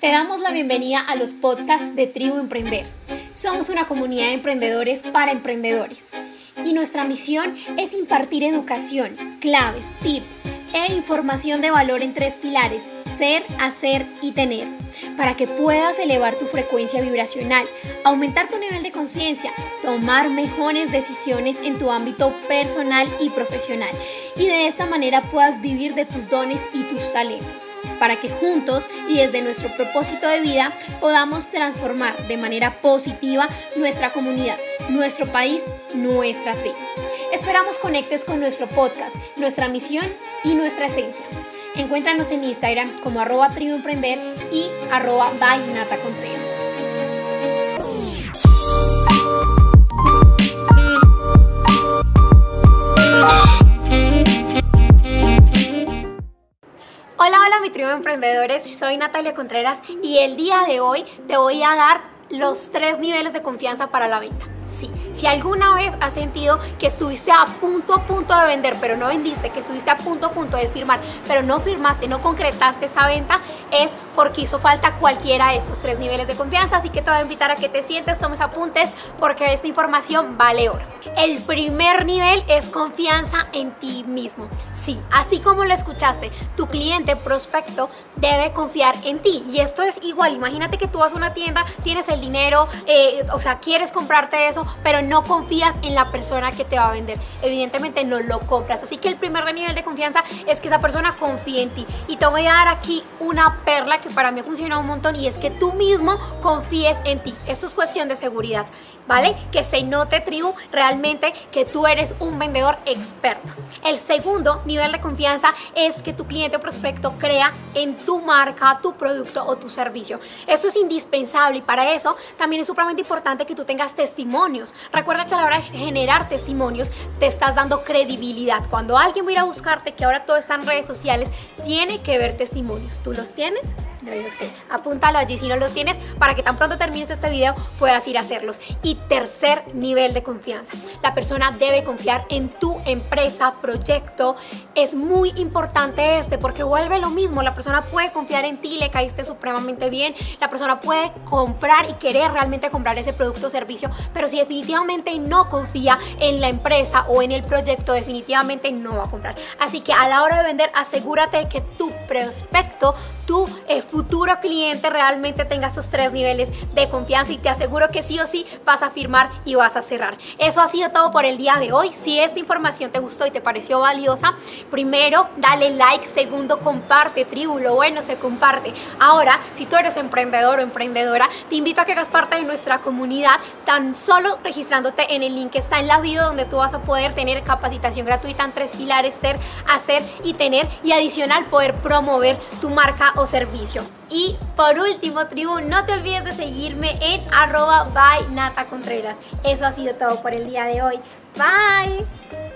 Te damos la bienvenida a los podcasts de Tribu Emprender. Somos una comunidad de emprendedores para emprendedores y nuestra misión es impartir educación, claves, tips e información de valor en tres pilares, ser, hacer y tener, para que puedas elevar tu frecuencia vibracional, aumentar tu nivel de conciencia, tomar mejores decisiones en tu ámbito personal y profesional y de esta manera puedas vivir de tus dones y tus talentos, para que juntos y desde nuestro propósito de vida podamos transformar de manera positiva nuestra comunidad, nuestro país, nuestra tribu. Esperamos conectes con nuestro podcast, nuestra misión y nuestra esencia. Encuéntranos en Instagram como arroba y arroba by. Hola, hola mi tribu de emprendedores, soy Natalia Contreras y el día de hoy te voy a dar los tres niveles de confianza para la venta. Sí, si alguna vez has sentido que estuviste a punto a punto de vender, pero no vendiste, que estuviste a punto a punto de firmar, pero no firmaste, no concretaste esta venta, es porque hizo falta cualquiera de estos tres niveles de confianza. Así que te voy a invitar a que te sientes, tomes apuntes, porque esta información vale oro. El primer nivel es confianza en ti mismo. Sí, así como lo escuchaste, tu cliente prospecto debe confiar en ti. Y esto es igual. Imagínate que tú vas a una tienda, tienes el dinero, eh, o sea, quieres comprarte eso, pero no confías en la persona que te va a vender. Evidentemente no lo compras. Así que el primer nivel de confianza es que esa persona confíe en ti. Y te voy a dar aquí una perla que para mí ha funcionado un montón y es que tú mismo confíes en ti. Esto es cuestión de seguridad, ¿vale? Que se note, tribu, realmente que tú eres un vendedor experto. El segundo nivel de confianza es que tu cliente o prospecto crea en tu marca, tu producto o tu servicio. Esto es indispensable y para eso también es supremamente importante que tú tengas testimonios. Recuerda que a la hora de generar testimonios te estás dando credibilidad. Cuando alguien va a ir a buscarte, que ahora todo está en redes sociales, tiene que ver testimonios. ¿Tú los tienes? No lo sé. Apúntalo allí si no los tienes para que tan pronto termines este video puedas ir a hacerlos. Y tercer nivel de confianza. La persona debe confiar en tu empresa, proyecto. Es muy importante este porque vuelve lo mismo. La persona puede confiar en ti, le caíste supremamente bien. La persona puede comprar y querer realmente comprar ese producto o servicio. Pero si definitivamente no confía en la empresa o en el proyecto, definitivamente no va a comprar. Así que a la hora de vender, asegúrate que tu prospecto, tu eh, futuro cliente realmente tenga estos tres niveles de confianza y te aseguro que sí o sí vas a firmar y vas a cerrar. Eso ha sido todo por el día de hoy. Si esta información te gustó y te pareció valiosa, primero dale like, segundo comparte, tribu, lo bueno se comparte. Ahora, si tú eres emprendedor o emprendedora, te invito a que hagas parte de nuestra comunidad tan solo registrándote en el link que está en la video donde tú vas a poder tener capacitación gratuita en tres pilares, ser, hacer y tener y adicional poder promover tu marca o servicio. Y por último, tribu, no te olvides de seguirme en arroba by Contreras. Eso ha sido todo por el día de hoy. Bye.